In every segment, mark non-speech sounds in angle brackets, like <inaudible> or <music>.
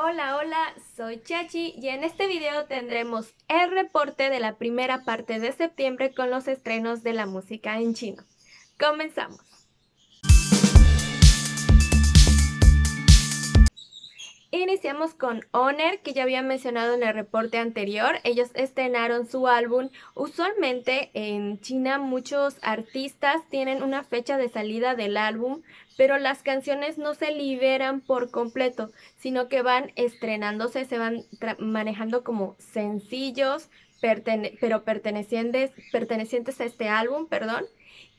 Hola, hola, soy Chachi y en este video tendremos el reporte de la primera parte de septiembre con los estrenos de la música en chino. Comenzamos. Iniciamos con Honor, que ya había mencionado en el reporte anterior. Ellos estrenaron su álbum. Usualmente en China muchos artistas tienen una fecha de salida del álbum, pero las canciones no se liberan por completo, sino que van estrenándose, se van manejando como sencillos, pero pertenecientes, pertenecientes a este álbum, perdón,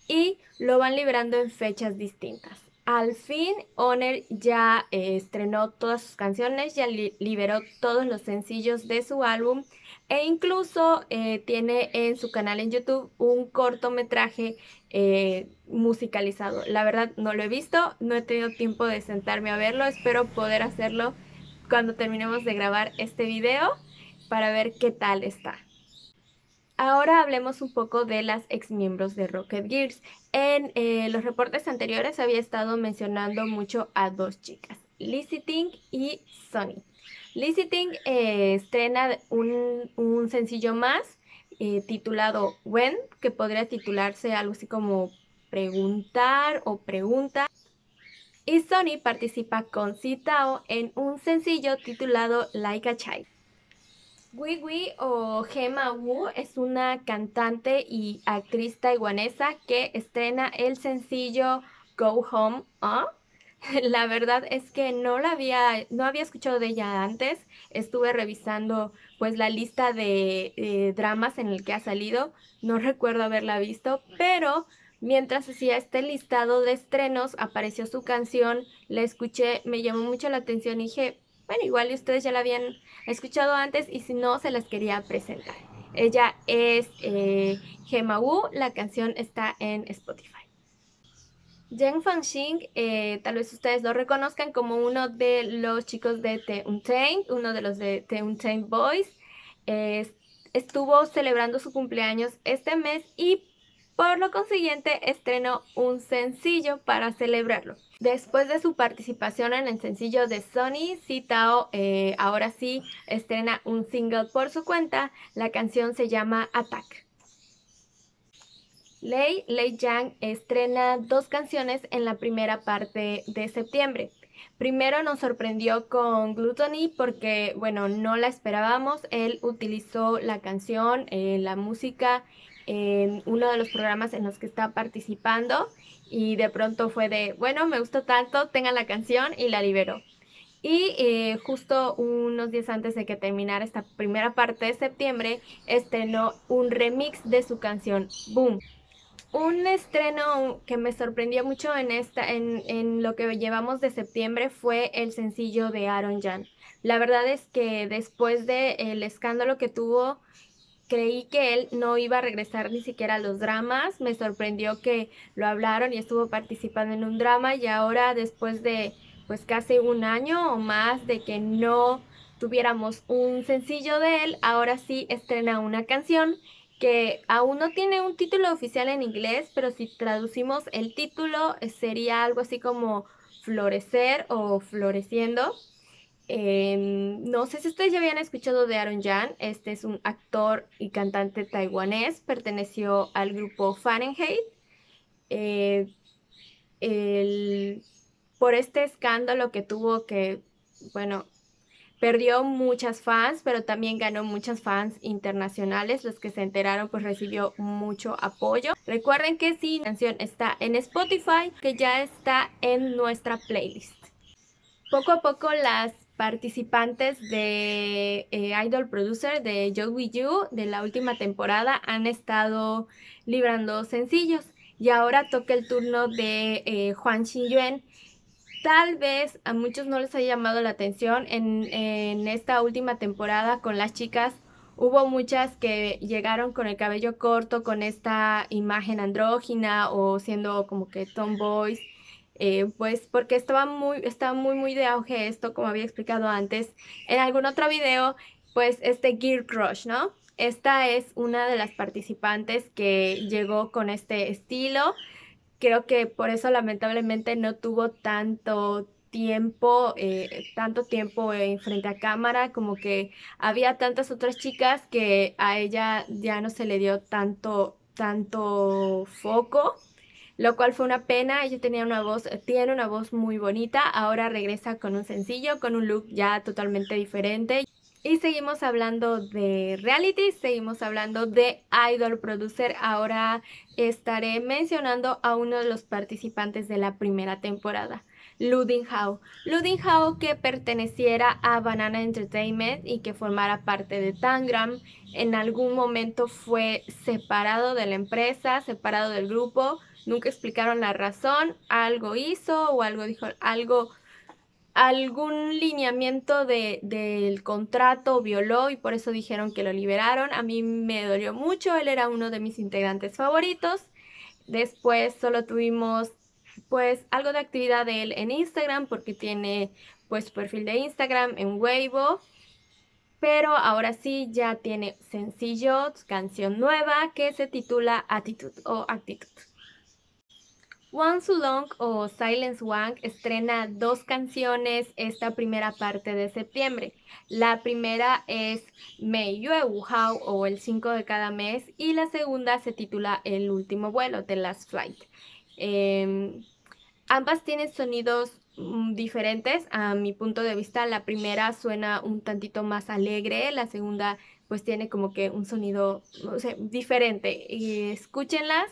y lo van liberando en fechas distintas. Al fin, Honor ya eh, estrenó todas sus canciones, ya liberó todos los sencillos de su álbum e incluso eh, tiene en su canal en YouTube un cortometraje eh, musicalizado. La verdad no lo he visto, no he tenido tiempo de sentarme a verlo, espero poder hacerlo cuando terminemos de grabar este video para ver qué tal está. Ahora hablemos un poco de las ex miembros de Rocket Gears. En eh, los reportes anteriores había estado mencionando mucho a dos chicas, Lizzie Ting y Sonny. Lizzie Ting eh, estrena un, sencillo más eh, titulado When, que podría titularse algo así como preguntar o pregunta. Y Sonny participa con Citao en un sencillo titulado Like a Child. Wee Wee o Gema Wu es una cantante y actriz taiwanesa que estrena el sencillo Go Home. <laughs> La verdad es que no la había, no había escuchado de ella antes. Estuve revisando pues la lista de eh, dramas en el que ha salido. No recuerdo haberla visto, pero mientras hacía este listado de estrenos apareció su canción, la escuché, me llamó mucho la atención y dije, bueno, igual ustedes ya la habían escuchado antes y si no, se las quería presentar. Ella es eh, Gema Wu, la canción está en Spotify. Zheng Fanxing, eh, tal vez ustedes lo reconozcan como uno de los chicos de The Untamed, uno de los de The Untamed Boys. estuvo celebrando su cumpleaños este mes y por lo consiguiente, estrenó un sencillo para celebrarlo. Después de su participación en el sencillo de Sony, Citao eh, ahora sí estrena un single por su cuenta. La canción se llama Attack. Lei, Lei Yang estrena dos canciones en la primera parte de septiembre. Primero nos sorprendió con Gluttony porque, bueno, no la esperábamos. Él utilizó la canción, eh, la música en uno de los programas en los que está participando y de pronto fue de, bueno, me gustó tanto, tengan la canción y la liberó. Y eh, justo unos días antes de que terminara esta primera parte de septiembre, estrenó un remix de su canción Boom. Un estreno que me sorprendió mucho en, esta, en, en lo que llevamos de septiembre fue el sencillo de Aaron Jan. La verdad es que después del escándalo que tuvo creí que él no iba a regresar ni siquiera a los dramas. Me sorprendió que lo hablaron y estuvo participando en un drama y ahora después de pues casi un año o más de que no tuviéramos un sencillo de él, ahora sí estrena una canción que aún no tiene un título oficial en inglés, pero si traducimos el título sería algo así como florecer o floreciendo. Em, no sé si ustedes ya habían escuchado de Aaron Jan. Este es un actor y cantante taiwanés. Perteneció al grupo Fahrenheit. Eh, por este escándalo que tuvo que, bueno, perdió muchas fans, pero también ganó muchas fans internacionales. Los que se enteraron, pues recibió mucho apoyo. Recuerden que si la canción está en Spotify, que ya está en nuestra playlist. Poco a poco las participantes de eh, Idol Producer de Joey You de la última temporada han estado librando sencillos y ahora toca el turno de eh, Juan Xinyuan. Tal vez a muchos no les haya llamado la atención en, en esta última temporada con las chicas. Hubo muchas que llegaron con el cabello corto, con esta imagen andrógina o siendo como que tomboys. Eh, pues porque estaba muy, estaba muy, muy de auge esto, como había explicado antes en algún otro video, pues este Gear Crush, ¿no? Esta es una de las participantes que llegó con este estilo. Creo que por eso lamentablemente no tuvo tanto tiempo, eh, tanto tiempo en frente a cámara, como que había tantas otras chicas que a ella ya no se le dio tanto, tanto foco, lo cual fue una pena. Ella tenía una voz, tiene una voz muy bonita, ahora regresa con un sencillo, con un look ya totalmente diferente. Y seguimos hablando de reality, seguimos hablando de Idol Producer. Ahora estaré mencionando a uno de los participantes de la primera temporada. Ludin Hao. Ludin Hao que perteneciera a Banana Entertainment y que formara parte de Tangram. En algún momento fue separado de la empresa, separado del grupo. Nunca explicaron la razón. Algo hizo o algo dijo, algo algún lineamiento de, del contrato violó y por eso dijeron que lo liberaron. A mí me dolió mucho, él era uno de mis integrantes favoritos. Después solo tuvimos pues algo de actividad de él en Instagram porque tiene pues perfil de Instagram en Weibo. Pero ahora sí ya tiene sencillo, canción nueva que se titula Attitude o Actitud. Wang Sulong o Silence Wang estrena dos canciones esta primera parte de septiembre. La primera es Mei Yue Wu Hao o El 5 de cada mes y la segunda se titula El último vuelo, The Last Flight. Em, ambas tienen sonidos mm, diferentes a mi punto de vista. La primera suena un tantito más alegre, la segunda pues tiene como que un sonido diferente. Escúchenlas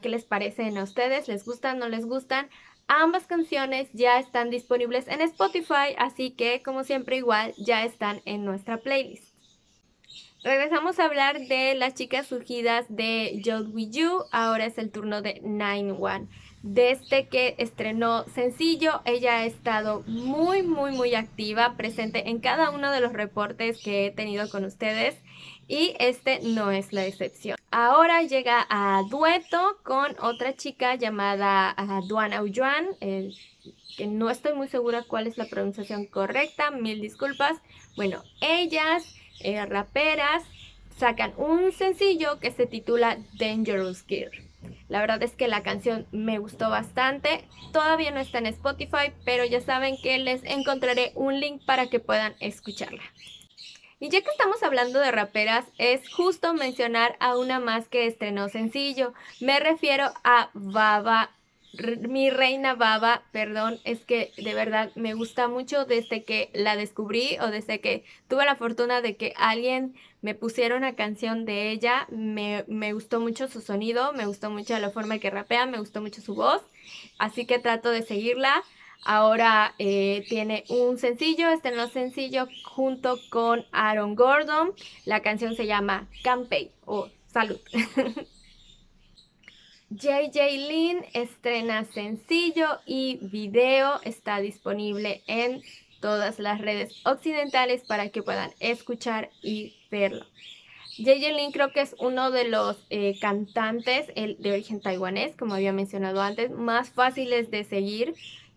qué les parecen a ustedes, les gustan, no les gustan. Ambas canciones ya están disponibles en Spotify, así que como siempre igual ya están en nuestra playlist. Regresamos a hablar de las chicas surgidas de Jod With You, ahora es el turno de Nine One. Desde que estrenó sencillo, ella ha estado muy, muy, muy activa, presente en cada uno de los reportes que he tenido con ustedes y este no es la excepción. Ahora llega a dueto con otra chica llamada uh, Duan Aoyuan, eh, que no estoy muy segura cuál es la pronunciación correcta, mil disculpas. Bueno, ellas, eh, raperas, sacan un sencillo que se titula Dangerous Girl. La verdad es que la canción me gustó bastante. Todavía no está en Spotify, pero ya saben que les encontraré un link para que puedan escucharla. Y ya que estamos hablando de raperas, es justo mencionar a una más que estrenó sencillo. Me refiero a Baba, mi reina Baba, perdón, es que de verdad me gusta mucho desde que la descubrí o desde que tuve la fortuna de que alguien me pusiera una canción de ella. Me, me gustó mucho su sonido, me gustó mucho la forma en que rapea, me gustó mucho su voz. Así que trato de seguirla. Ahora eh, tiene un sencillo, este no sencillo junto con Aaron Gordon. La canción se llama Campey o Salud. <laughs> JJ Lin estrena sencillo y video. Está disponible en todas las redes occidentales para que puedan escuchar y verlo. JJ Lin creo que es uno de los eh, cantantes de origen taiwanés, como había mencionado antes, más fáciles de seguir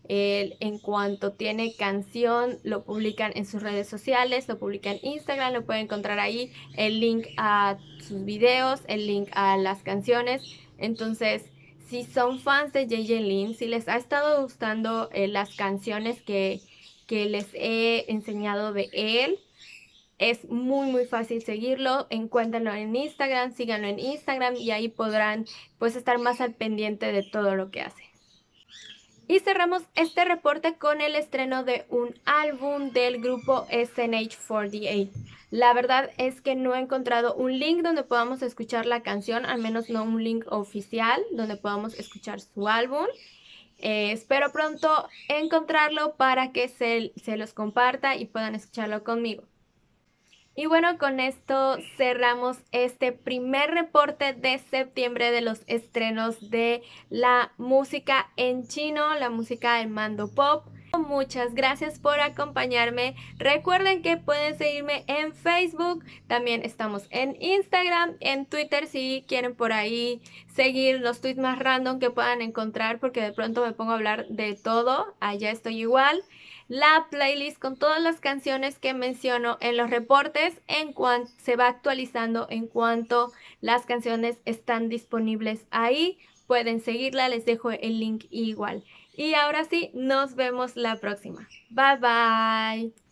en cuanto tiene canción, lo publican en sus redes sociales, lo publican en Instagram, lo pueden encontrar ahí el link a sus videos, el link a las canciones. Entonces, si son fans de JJ Lin, si les ha estado gustando eh, las canciones que, que les he enseñado de él, es muy muy fácil seguirlo, encuéntrenlo en Instagram, síganlo en Instagram y ahí podrán pues estar más al pendiente de todo lo que hace. Y cerramos este reporte con el estreno de un álbum del grupo SNH48. La verdad es que no he encontrado un link donde podamos escuchar la canción, al menos no un link oficial donde podamos escuchar su álbum. Eh, espero pronto encontrarlo para que se, se los comparta y puedan escucharlo conmigo. Y bueno, con esto cerramos este primer reporte de septiembre de los estrenos de la música en chino, la música del mando pop. Muchas gracias por acompañarme. Recuerden que pueden seguirme en Facebook. También estamos en Instagram, en Twitter si quieren por ahí seguir los tweets más random que puedan encontrar porque de pronto me pongo a hablar de todo. Allá estoy igual la playlist con todas las canciones que menciono en los reportes en cuanto se va actualizando en cuanto las canciones están disponibles ahí. Pueden seguirla, les dejo el link igual. Y ahora sí, nos vemos la próxima. Bye bye.